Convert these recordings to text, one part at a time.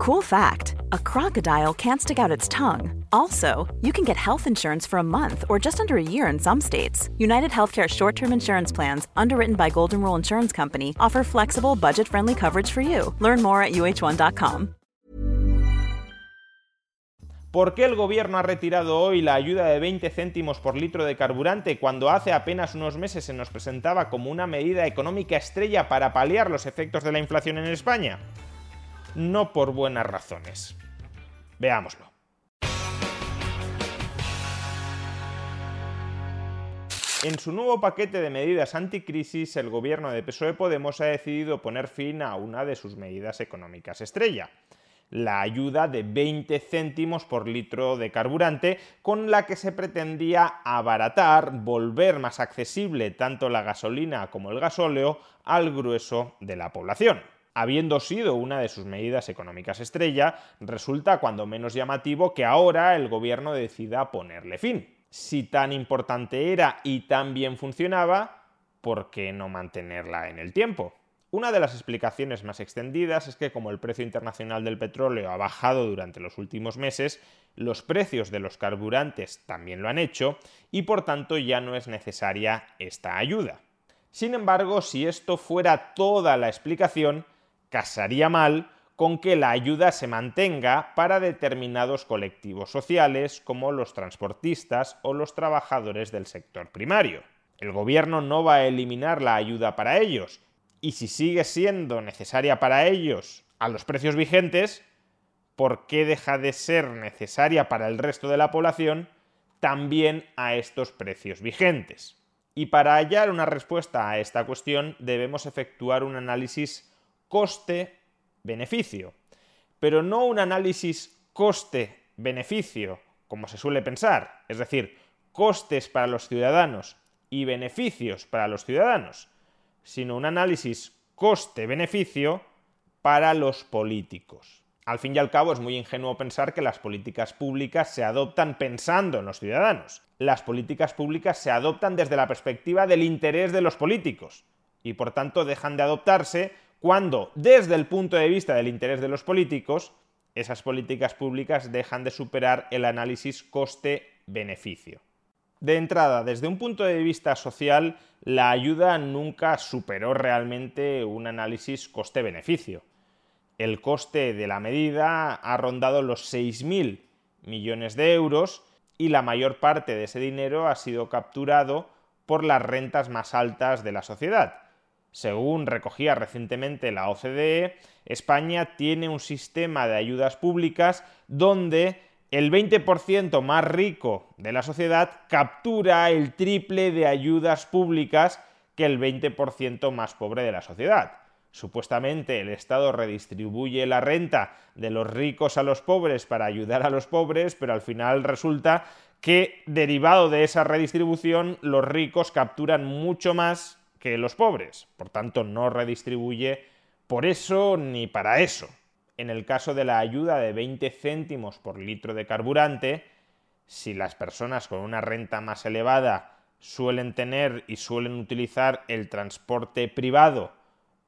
Cool fact a crocodile can't stick out its tongue. Also, you can get health insurance for a month or just under a year in some states. United Healthcare short term insurance plans, underwritten by Golden Rule Insurance Company, offer flexible, budget friendly coverage for you. Learn more at uh1.com. ¿Por qué el gobierno ha retirado hoy la ayuda de 20 céntimos por litro de carburante cuando hace apenas unos meses se nos presentaba como una medida económica estrella para paliar los efectos de la inflación en España? No por buenas razones. Veámoslo. En su nuevo paquete de medidas anticrisis, el gobierno de PSOE Podemos ha decidido poner fin a una de sus medidas económicas estrella, la ayuda de 20 céntimos por litro de carburante, con la que se pretendía abaratar, volver más accesible tanto la gasolina como el gasóleo al grueso de la población habiendo sido una de sus medidas económicas estrella, resulta cuando menos llamativo que ahora el gobierno decida ponerle fin. Si tan importante era y tan bien funcionaba, ¿por qué no mantenerla en el tiempo? Una de las explicaciones más extendidas es que como el precio internacional del petróleo ha bajado durante los últimos meses, los precios de los carburantes también lo han hecho y por tanto ya no es necesaria esta ayuda. Sin embargo, si esto fuera toda la explicación, casaría mal con que la ayuda se mantenga para determinados colectivos sociales como los transportistas o los trabajadores del sector primario. El gobierno no va a eliminar la ayuda para ellos, y si sigue siendo necesaria para ellos a los precios vigentes, ¿por qué deja de ser necesaria para el resto de la población también a estos precios vigentes? Y para hallar una respuesta a esta cuestión debemos efectuar un análisis coste-beneficio, pero no un análisis coste-beneficio, como se suele pensar, es decir, costes para los ciudadanos y beneficios para los ciudadanos, sino un análisis coste-beneficio para los políticos. Al fin y al cabo es muy ingenuo pensar que las políticas públicas se adoptan pensando en los ciudadanos. Las políticas públicas se adoptan desde la perspectiva del interés de los políticos y por tanto dejan de adoptarse cuando, desde el punto de vista del interés de los políticos, esas políticas públicas dejan de superar el análisis coste-beneficio. De entrada, desde un punto de vista social, la ayuda nunca superó realmente un análisis coste-beneficio. El coste de la medida ha rondado los 6.000 millones de euros y la mayor parte de ese dinero ha sido capturado por las rentas más altas de la sociedad, según recogía recientemente la OCDE, España tiene un sistema de ayudas públicas donde el 20% más rico de la sociedad captura el triple de ayudas públicas que el 20% más pobre de la sociedad. Supuestamente el Estado redistribuye la renta de los ricos a los pobres para ayudar a los pobres, pero al final resulta que derivado de esa redistribución los ricos capturan mucho más que los pobres, por tanto no redistribuye por eso ni para eso. En el caso de la ayuda de 20 céntimos por litro de carburante, si las personas con una renta más elevada suelen tener y suelen utilizar el transporte privado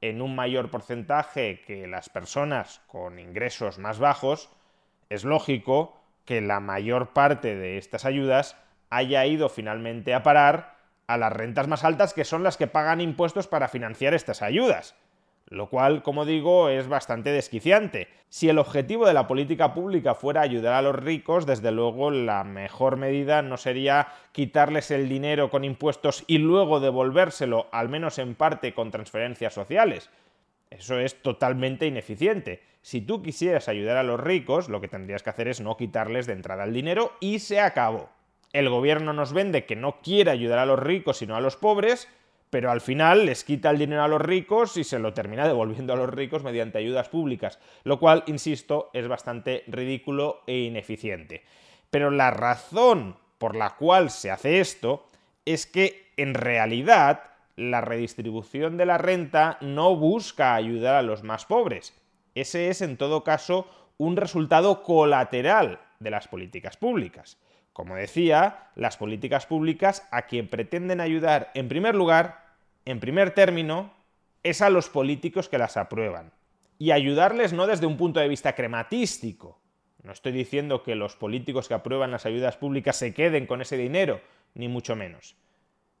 en un mayor porcentaje que las personas con ingresos más bajos, es lógico que la mayor parte de estas ayudas haya ido finalmente a parar a las rentas más altas que son las que pagan impuestos para financiar estas ayudas. Lo cual, como digo, es bastante desquiciante. Si el objetivo de la política pública fuera ayudar a los ricos, desde luego la mejor medida no sería quitarles el dinero con impuestos y luego devolvérselo, al menos en parte, con transferencias sociales. Eso es totalmente ineficiente. Si tú quisieras ayudar a los ricos, lo que tendrías que hacer es no quitarles de entrada el dinero y se acabó el gobierno nos vende que no quiere ayudar a los ricos sino a los pobres, pero al final les quita el dinero a los ricos y se lo termina devolviendo a los ricos mediante ayudas públicas, lo cual, insisto, es bastante ridículo e ineficiente. Pero la razón por la cual se hace esto es que en realidad la redistribución de la renta no busca ayudar a los más pobres. Ese es, en todo caso, un resultado colateral de las políticas públicas. Como decía, las políticas públicas a quien pretenden ayudar en primer lugar, en primer término, es a los políticos que las aprueban. y ayudarles no desde un punto de vista crematístico. No estoy diciendo que los políticos que aprueban las ayudas públicas se queden con ese dinero, ni mucho menos.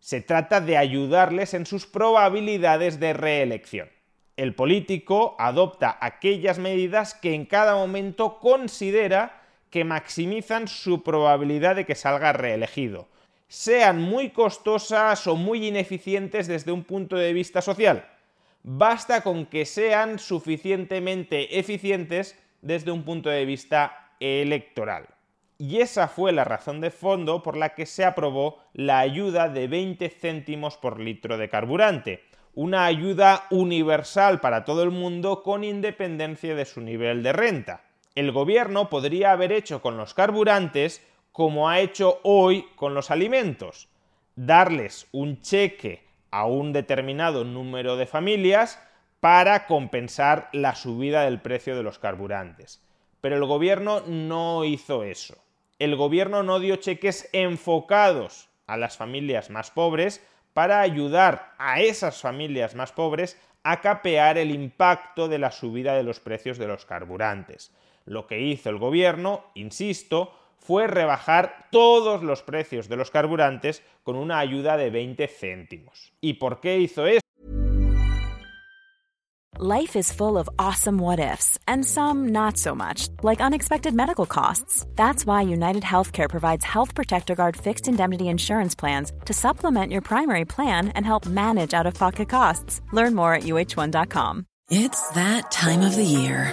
Se trata de ayudarles en sus probabilidades de reelección. El político adopta aquellas medidas que en cada momento considera que maximizan su probabilidad de que salga reelegido, sean muy costosas o muy ineficientes desde un punto de vista social. Basta con que sean suficientemente eficientes desde un punto de vista electoral. Y esa fue la razón de fondo por la que se aprobó la ayuda de 20 céntimos por litro de carburante, una ayuda universal para todo el mundo con independencia de su nivel de renta. El gobierno podría haber hecho con los carburantes como ha hecho hoy con los alimentos, darles un cheque a un determinado número de familias para compensar la subida del precio de los carburantes. Pero el gobierno no hizo eso. El gobierno no dio cheques enfocados a las familias más pobres para ayudar a esas familias más pobres a capear el impacto de la subida de los precios de los carburantes. Lo que hizo el gobierno, insisto, fue rebajar todos los precios de los carburantes con una ayuda de 20 céntimos. ¿Y por qué hizo eso? Life is full of awesome what ifs and some not so much, like unexpected medical costs. That's why United Healthcare provides Health Protector Guard fixed indemnity insurance plans to supplement your primary plan and help manage out of pocket costs. Learn more at uh1.com. It's that time of the year.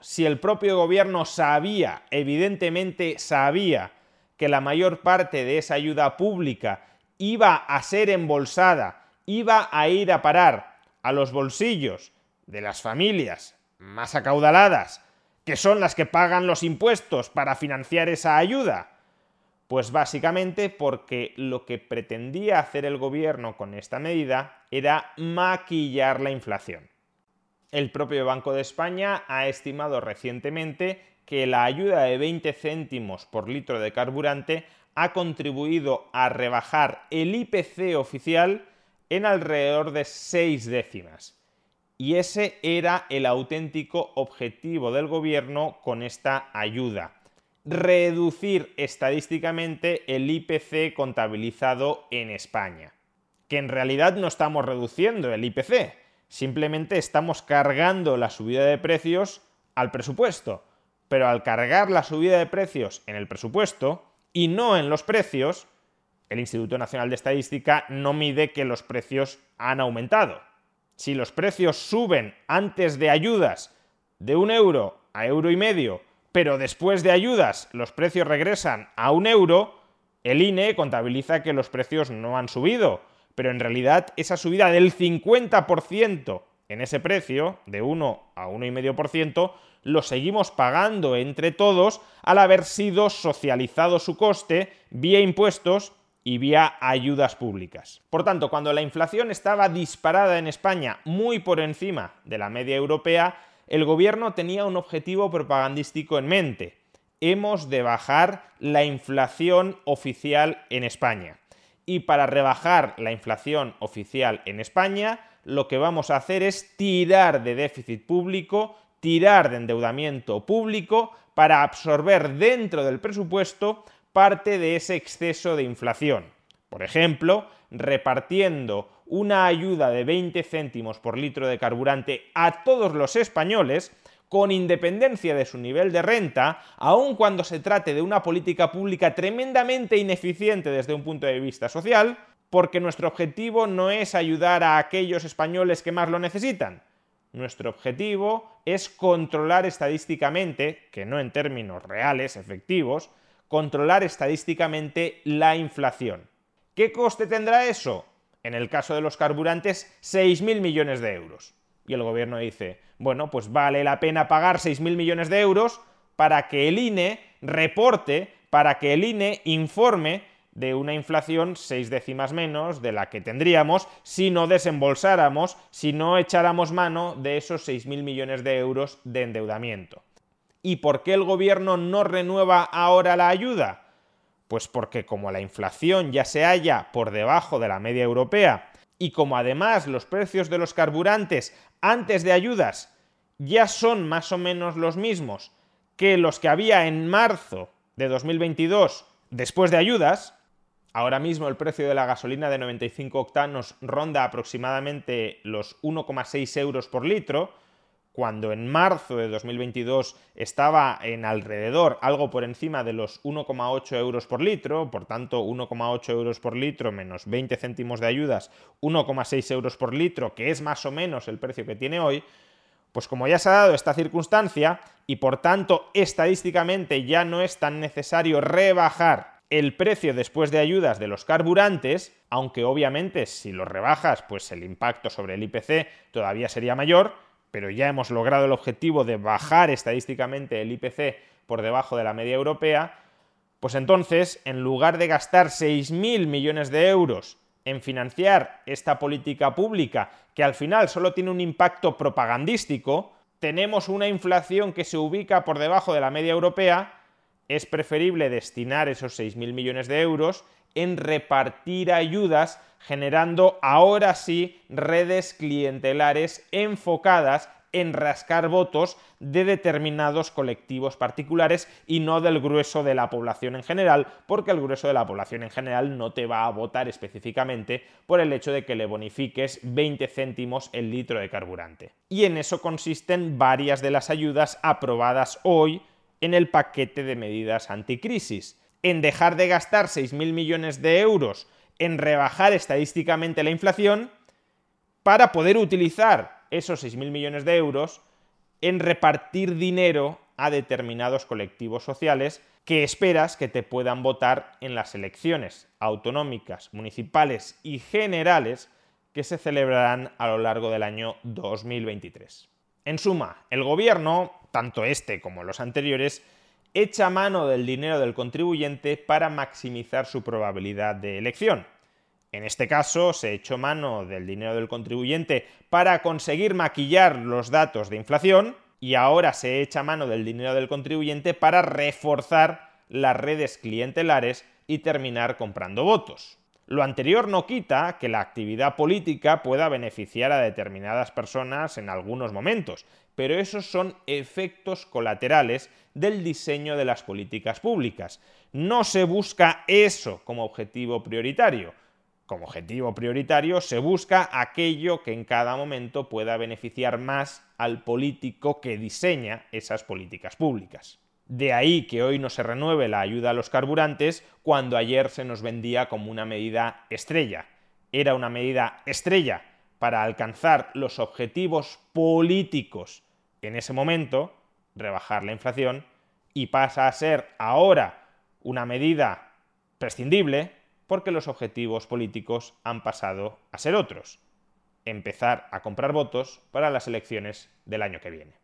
Si el propio gobierno sabía, evidentemente sabía, que la mayor parte de esa ayuda pública iba a ser embolsada, iba a ir a parar a los bolsillos de las familias más acaudaladas, que son las que pagan los impuestos para financiar esa ayuda? Pues básicamente porque lo que pretendía hacer el gobierno con esta medida era maquillar la inflación. El propio Banco de España ha estimado recientemente que la ayuda de 20 céntimos por litro de carburante ha contribuido a rebajar el IPC oficial en alrededor de 6 décimas. Y ese era el auténtico objetivo del gobierno con esta ayuda. Reducir estadísticamente el IPC contabilizado en España. Que en realidad no estamos reduciendo el IPC, simplemente estamos cargando la subida de precios al presupuesto. Pero al cargar la subida de precios en el presupuesto, y no en los precios, el Instituto Nacional de Estadística no mide que los precios han aumentado. Si los precios suben antes de ayudas de un euro a euro y medio, pero después de ayudas los precios regresan a un euro, el INE contabiliza que los precios no han subido, pero en realidad esa subida del 50% en ese precio, de 1 a 1,5%, lo seguimos pagando entre todos al haber sido socializado su coste vía impuestos y vía ayudas públicas. Por tanto, cuando la inflación estaba disparada en España muy por encima de la media europea, el gobierno tenía un objetivo propagandístico en mente. Hemos de bajar la inflación oficial en España. Y para rebajar la inflación oficial en España, lo que vamos a hacer es tirar de déficit público, tirar de endeudamiento público para absorber dentro del presupuesto parte de ese exceso de inflación. Por ejemplo, repartiendo una ayuda de 20 céntimos por litro de carburante a todos los españoles, con independencia de su nivel de renta, aun cuando se trate de una política pública tremendamente ineficiente desde un punto de vista social, porque nuestro objetivo no es ayudar a aquellos españoles que más lo necesitan. Nuestro objetivo es controlar estadísticamente, que no en términos reales, efectivos, controlar estadísticamente la inflación. ¿Qué coste tendrá eso? En el caso de los carburantes, 6.000 millones de euros. Y el gobierno dice, bueno, pues vale la pena pagar 6.000 millones de euros para que el INE reporte, para que el INE informe de una inflación seis décimas menos de la que tendríamos si no desembolsáramos, si no echáramos mano de esos 6.000 millones de euros de endeudamiento. ¿Y por qué el gobierno no renueva ahora la ayuda? Pues porque como la inflación ya se halla por debajo de la media europea y como además los precios de los carburantes antes de ayudas ya son más o menos los mismos que los que había en marzo de 2022 después de ayudas, ahora mismo el precio de la gasolina de 95 octanos ronda aproximadamente los 1,6 euros por litro, cuando en marzo de 2022 estaba en alrededor, algo por encima de los 1,8 euros por litro, por tanto 1,8 euros por litro menos 20 céntimos de ayudas, 1,6 euros por litro, que es más o menos el precio que tiene hoy, pues como ya se ha dado esta circunstancia y por tanto estadísticamente ya no es tan necesario rebajar el precio después de ayudas de los carburantes, aunque obviamente si lo rebajas pues el impacto sobre el IPC todavía sería mayor, pero ya hemos logrado el objetivo de bajar estadísticamente el IPC por debajo de la media europea, pues entonces, en lugar de gastar 6.000 millones de euros en financiar esta política pública, que al final solo tiene un impacto propagandístico, tenemos una inflación que se ubica por debajo de la media europea, es preferible destinar esos 6.000 millones de euros en repartir ayudas generando ahora sí redes clientelares enfocadas en rascar votos de determinados colectivos particulares y no del grueso de la población en general, porque el grueso de la población en general no te va a votar específicamente por el hecho de que le bonifiques 20 céntimos el litro de carburante. Y en eso consisten varias de las ayudas aprobadas hoy en el paquete de medidas anticrisis. En dejar de gastar 6.000 millones de euros en rebajar estadísticamente la inflación para poder utilizar esos 6.000 millones de euros en repartir dinero a determinados colectivos sociales que esperas que te puedan votar en las elecciones autonómicas, municipales y generales que se celebrarán a lo largo del año 2023. En suma, el gobierno, tanto este como los anteriores, echa mano del dinero del contribuyente para maximizar su probabilidad de elección. En este caso, se echó mano del dinero del contribuyente para conseguir maquillar los datos de inflación y ahora se echa mano del dinero del contribuyente para reforzar las redes clientelares y terminar comprando votos. Lo anterior no quita que la actividad política pueda beneficiar a determinadas personas en algunos momentos, pero esos son efectos colaterales del diseño de las políticas públicas. No se busca eso como objetivo prioritario. Como objetivo prioritario se busca aquello que en cada momento pueda beneficiar más al político que diseña esas políticas públicas. De ahí que hoy no se renueve la ayuda a los carburantes cuando ayer se nos vendía como una medida estrella. Era una medida estrella para alcanzar los objetivos políticos en ese momento, rebajar la inflación, y pasa a ser ahora una medida prescindible porque los objetivos políticos han pasado a ser otros. Empezar a comprar votos para las elecciones del año que viene.